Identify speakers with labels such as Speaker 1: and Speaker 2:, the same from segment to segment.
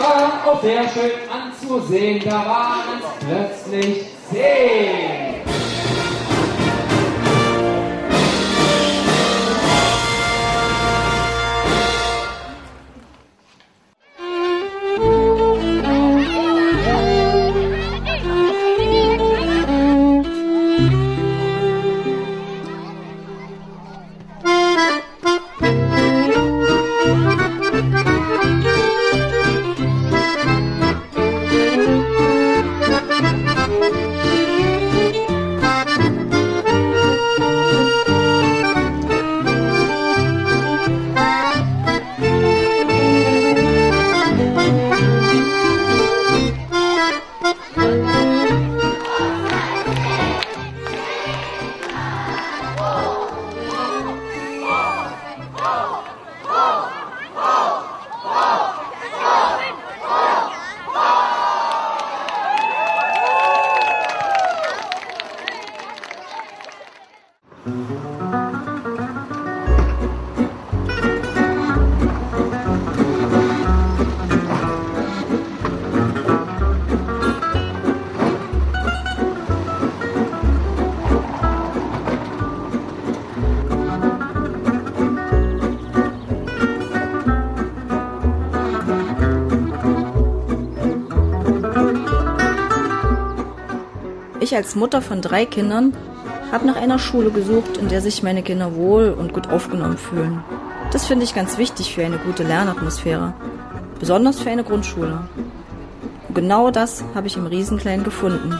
Speaker 1: war auch sehr schön anzusehen, da waren es plötzlich zehn.
Speaker 2: Ich als Mutter von drei Kindern habe nach einer Schule gesucht, in der sich meine Kinder wohl und gut aufgenommen fühlen. Das finde ich ganz wichtig für eine gute Lernatmosphäre, besonders für eine Grundschule. Und genau das habe ich im Riesenklein gefunden.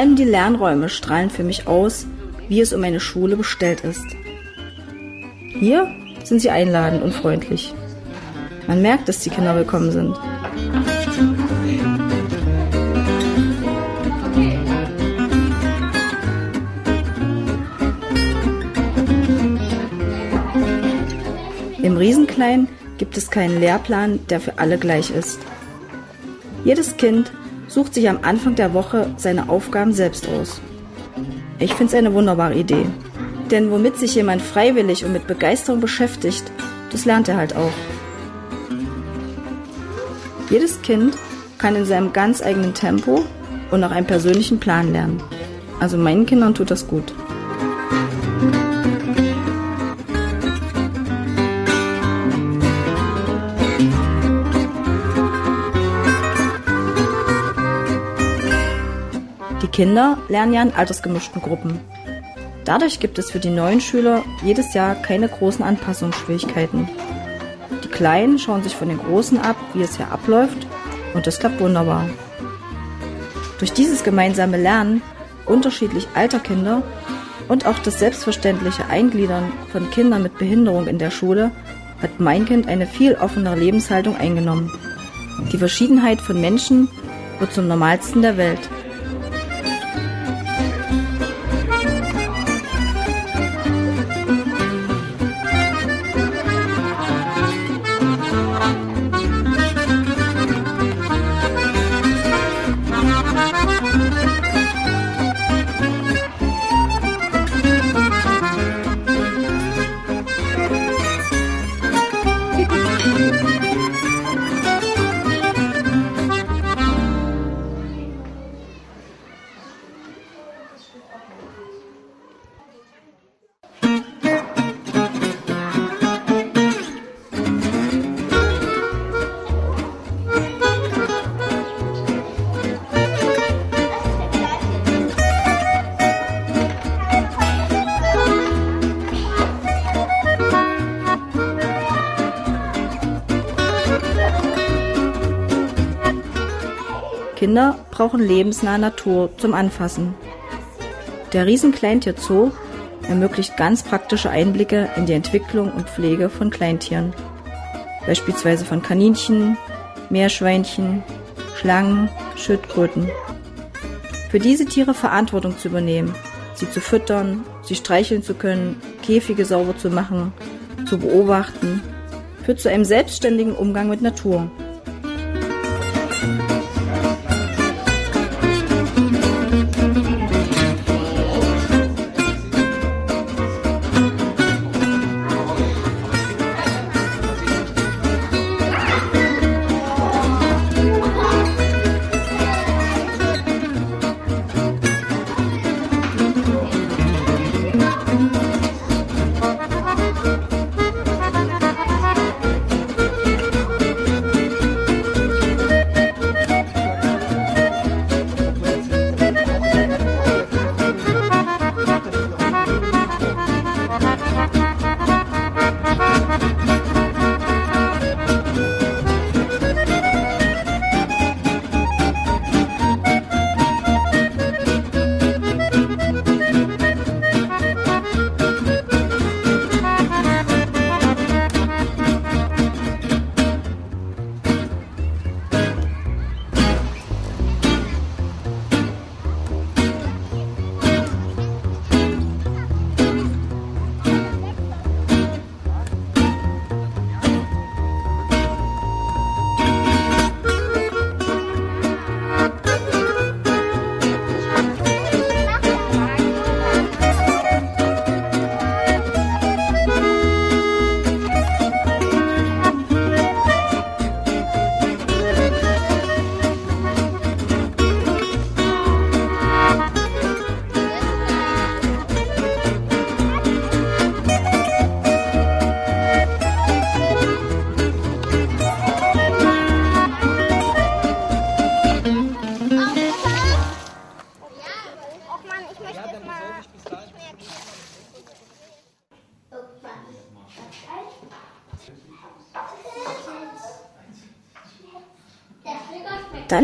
Speaker 2: Allem die Lernräume strahlen für mich aus, wie es um eine Schule bestellt ist. Hier sind sie einladend und freundlich. Man merkt, dass die Kinder willkommen sind. Im Riesenklein gibt es keinen Lehrplan, der für alle gleich ist. Jedes Kind sucht sich am Anfang der Woche seine Aufgaben selbst aus. Ich finde es eine wunderbare Idee. Denn womit sich jemand freiwillig und mit Begeisterung beschäftigt, das lernt er halt auch. Jedes Kind kann in seinem ganz eigenen Tempo und nach einem persönlichen Plan lernen. Also meinen Kindern tut das gut. Kinder lernen ja in altersgemischten Gruppen. Dadurch gibt es für die neuen Schüler jedes Jahr keine großen Anpassungsschwierigkeiten. Die Kleinen schauen sich von den Großen ab, wie es hier abläuft, und das klappt wunderbar. Durch dieses gemeinsame Lernen unterschiedlich alter Kinder und auch das selbstverständliche Eingliedern von Kindern mit Behinderung in der Schule hat mein Kind eine viel offenere Lebenshaltung eingenommen. Die Verschiedenheit von Menschen wird zum Normalsten der Welt. Kinder brauchen lebensnahe Natur zum Anfassen. Der Riesenkleintier-Zoo ermöglicht ganz praktische Einblicke in die Entwicklung und Pflege von Kleintieren. Beispielsweise von Kaninchen, Meerschweinchen, Schlangen, Schildkröten. Für diese Tiere Verantwortung zu übernehmen, sie zu füttern, sie streicheln zu können, Käfige sauber zu machen, zu beobachten, führt zu einem selbstständigen Umgang mit Natur.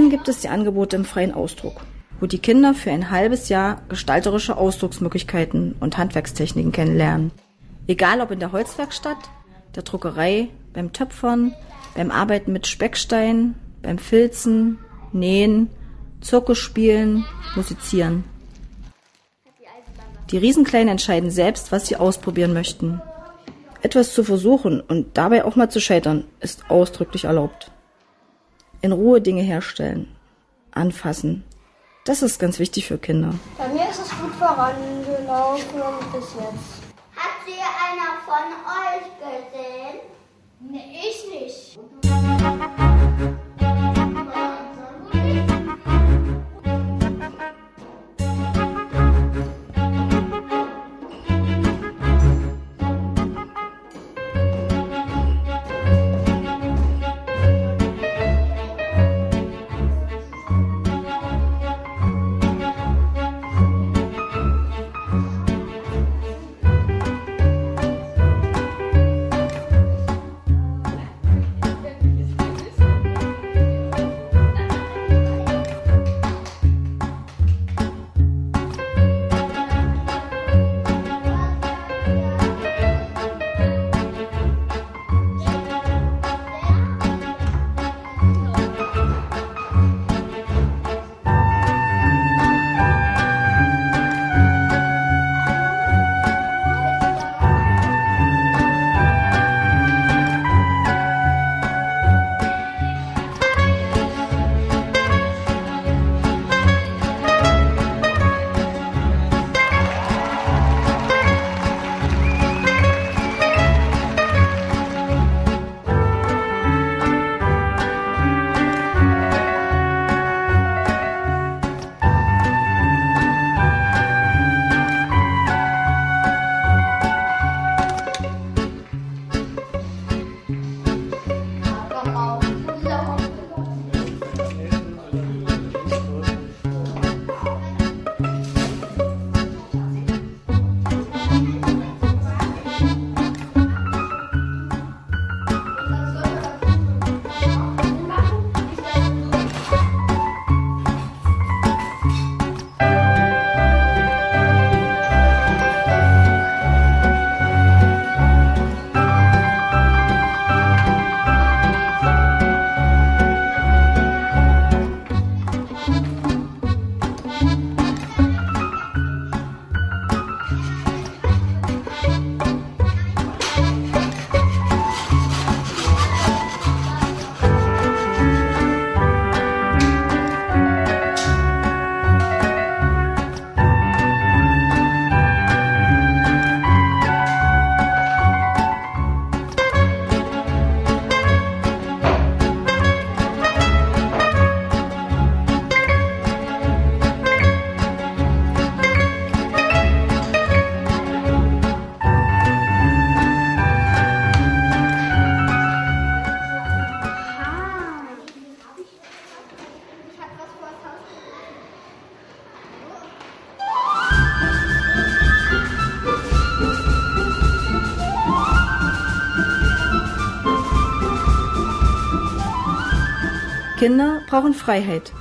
Speaker 2: Gibt es die Angebote im freien Ausdruck, wo die Kinder für ein halbes Jahr gestalterische Ausdrucksmöglichkeiten und Handwerkstechniken kennenlernen. Egal ob in der Holzwerkstatt, der Druckerei, beim Töpfern, beim Arbeiten mit Speckstein, beim Filzen, Nähen, Zirkusspielen, Musizieren. Die Riesenkleinen entscheiden selbst, was sie ausprobieren möchten. Etwas zu versuchen und dabei auch mal zu scheitern, ist ausdrücklich erlaubt. In Ruhe Dinge herstellen, anfassen. Das ist ganz wichtig für Kinder.
Speaker 3: Bei mir ist es gut vorangelaufen bis jetzt.
Speaker 4: Hat sie einer von euch gesehen?
Speaker 3: Nee, ich nicht.
Speaker 2: Kinder brauchen Freiheit.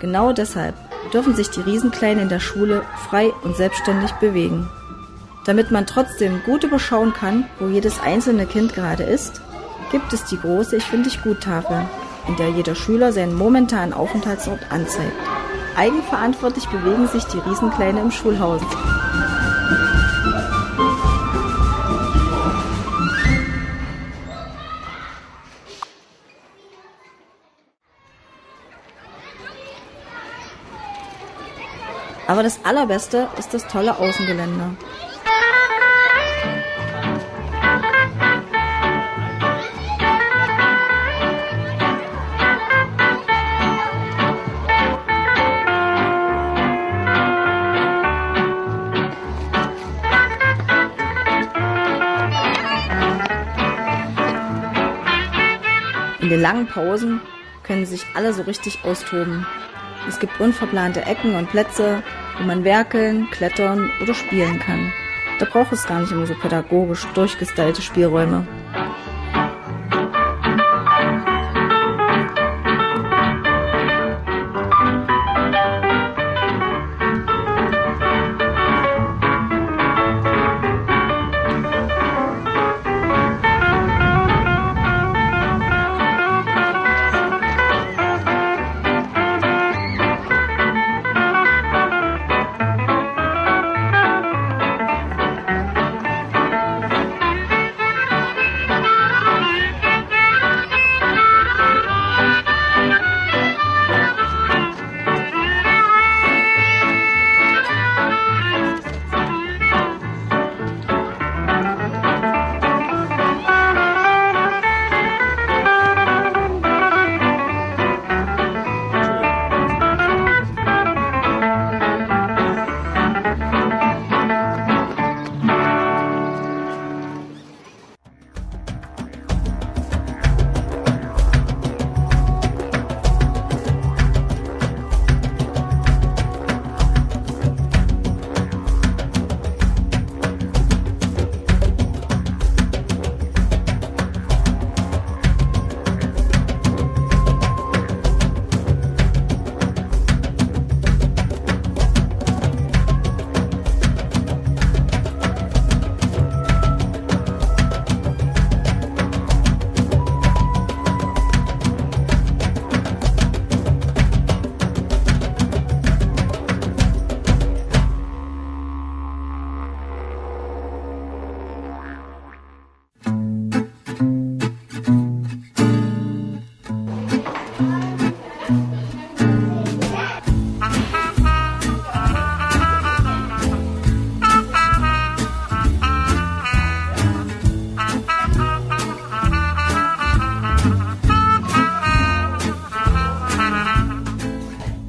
Speaker 2: Genau deshalb dürfen sich die Riesenkleinen in der Schule frei und selbstständig bewegen. Damit man trotzdem gut überschauen kann, wo jedes einzelne Kind gerade ist, gibt es die große Ich finde dich gut Tafel, in der jeder Schüler seinen momentanen Aufenthaltsort anzeigt. Eigenverantwortlich bewegen sich die Riesenkleine im Schulhaus. Aber das Allerbeste ist das tolle Außengelände. In den langen Pausen können sich alle so richtig austoben. Es gibt unverplante Ecken und Plätze, wo man werkeln, klettern oder spielen kann. Da braucht es gar nicht immer so pädagogisch durchgestylte Spielräume.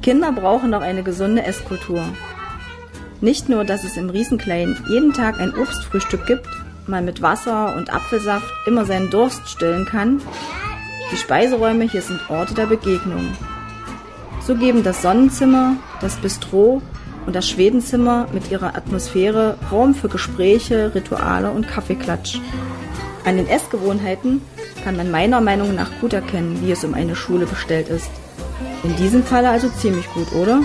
Speaker 2: Kinder brauchen noch eine gesunde Esskultur. Nicht nur, dass es im Riesenklein jeden Tag ein Obstfrühstück gibt, man mit Wasser und Apfelsaft immer seinen Durst stillen kann, die Speiseräume hier sind Orte der Begegnung. So geben das Sonnenzimmer, das Bistro und das Schwedenzimmer mit ihrer Atmosphäre Raum für Gespräche, Rituale und Kaffeeklatsch. An den Essgewohnheiten kann man meiner Meinung nach gut erkennen, wie es um eine Schule bestellt ist. In diesem Falle also ziemlich gut, oder?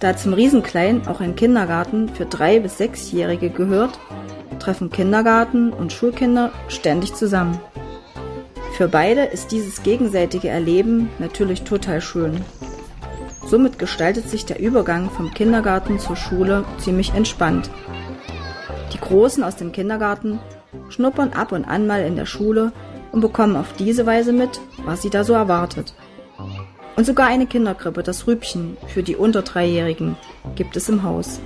Speaker 2: Da zum Riesenklein auch ein Kindergarten für drei bis sechsjährige gehört, treffen Kindergarten und Schulkinder ständig zusammen. Für beide ist dieses gegenseitige Erleben natürlich total schön. Somit gestaltet sich der Übergang vom Kindergarten zur Schule ziemlich entspannt. Die Großen aus dem Kindergarten schnuppern ab und an mal in der Schule und bekommen auf diese Weise mit, was sie da so erwartet. Und sogar eine Kinderkrippe, das Rübchen, für die unter Dreijährigen, gibt es im Haus.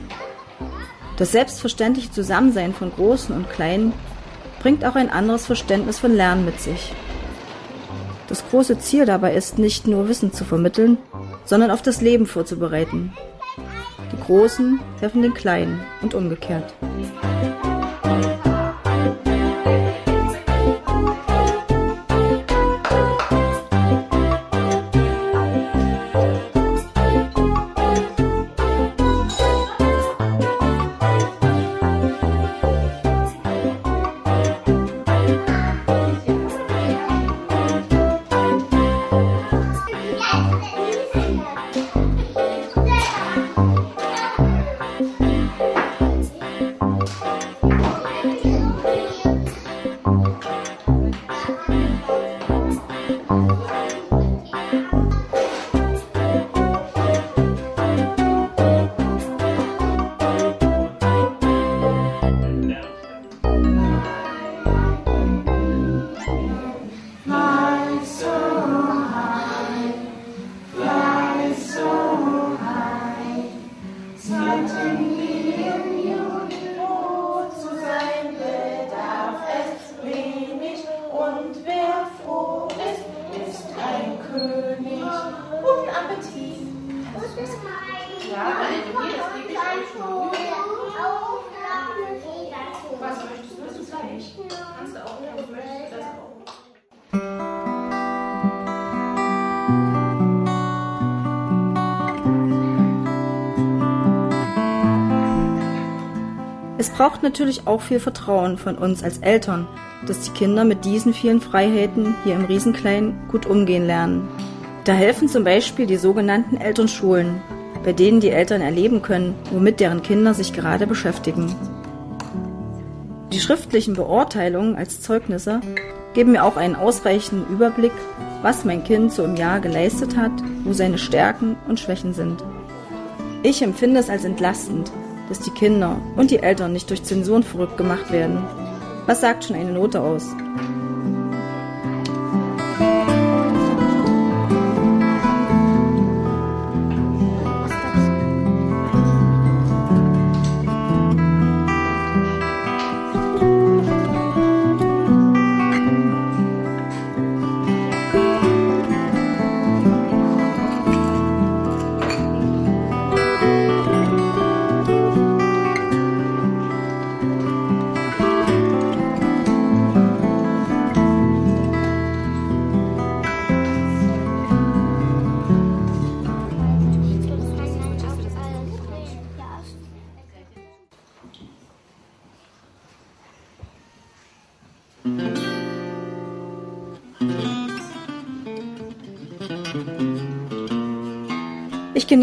Speaker 2: Das selbstverständliche Zusammensein von Großen und Kleinen bringt auch ein anderes Verständnis von Lernen mit sich. Das große Ziel dabei ist nicht nur Wissen zu vermitteln, sondern auf das Leben vorzubereiten. Die Großen helfen den Kleinen und umgekehrt. Es braucht natürlich auch viel Vertrauen von uns als Eltern, dass die Kinder mit diesen vielen Freiheiten hier im Riesenklein gut umgehen lernen. Da helfen zum Beispiel die sogenannten Elternschulen, bei denen die Eltern erleben können, womit deren Kinder sich gerade beschäftigen. Die schriftlichen Beurteilungen als Zeugnisse geben mir auch einen ausreichenden Überblick, was mein Kind so im Jahr geleistet hat, wo seine Stärken und Schwächen sind. Ich empfinde es als entlastend, dass die Kinder und die Eltern nicht durch Zensuren verrückt gemacht werden. Was sagt schon eine Note aus?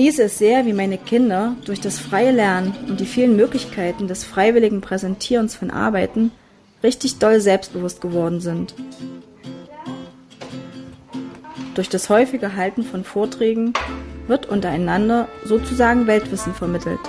Speaker 2: Genieße es sehr, wie meine Kinder durch das freie Lernen und die vielen Möglichkeiten des freiwilligen Präsentierens von Arbeiten richtig doll selbstbewusst geworden sind. Durch das häufige Halten von Vorträgen wird untereinander sozusagen Weltwissen vermittelt.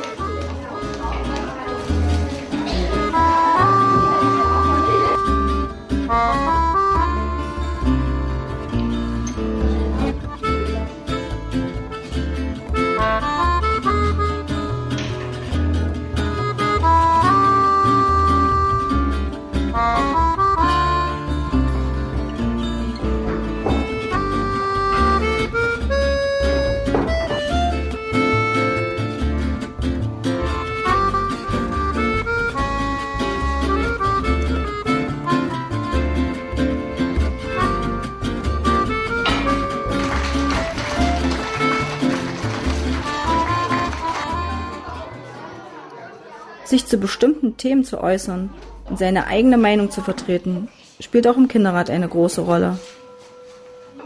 Speaker 2: Sich zu bestimmten Themen zu äußern und seine eigene Meinung zu vertreten, spielt auch im Kinderrat eine große Rolle.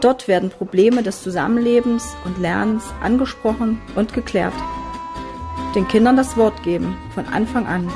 Speaker 2: Dort werden Probleme des Zusammenlebens und Lernens angesprochen und geklärt. Den Kindern das Wort geben, von Anfang an.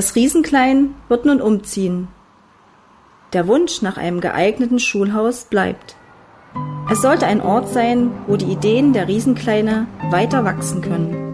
Speaker 2: Das Riesenklein wird nun umziehen. Der Wunsch nach einem geeigneten Schulhaus bleibt. Es sollte ein Ort sein, wo die Ideen der Riesenkleine weiter wachsen können.